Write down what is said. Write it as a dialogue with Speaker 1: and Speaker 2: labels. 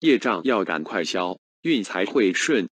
Speaker 1: 业障要赶快消，运才会顺。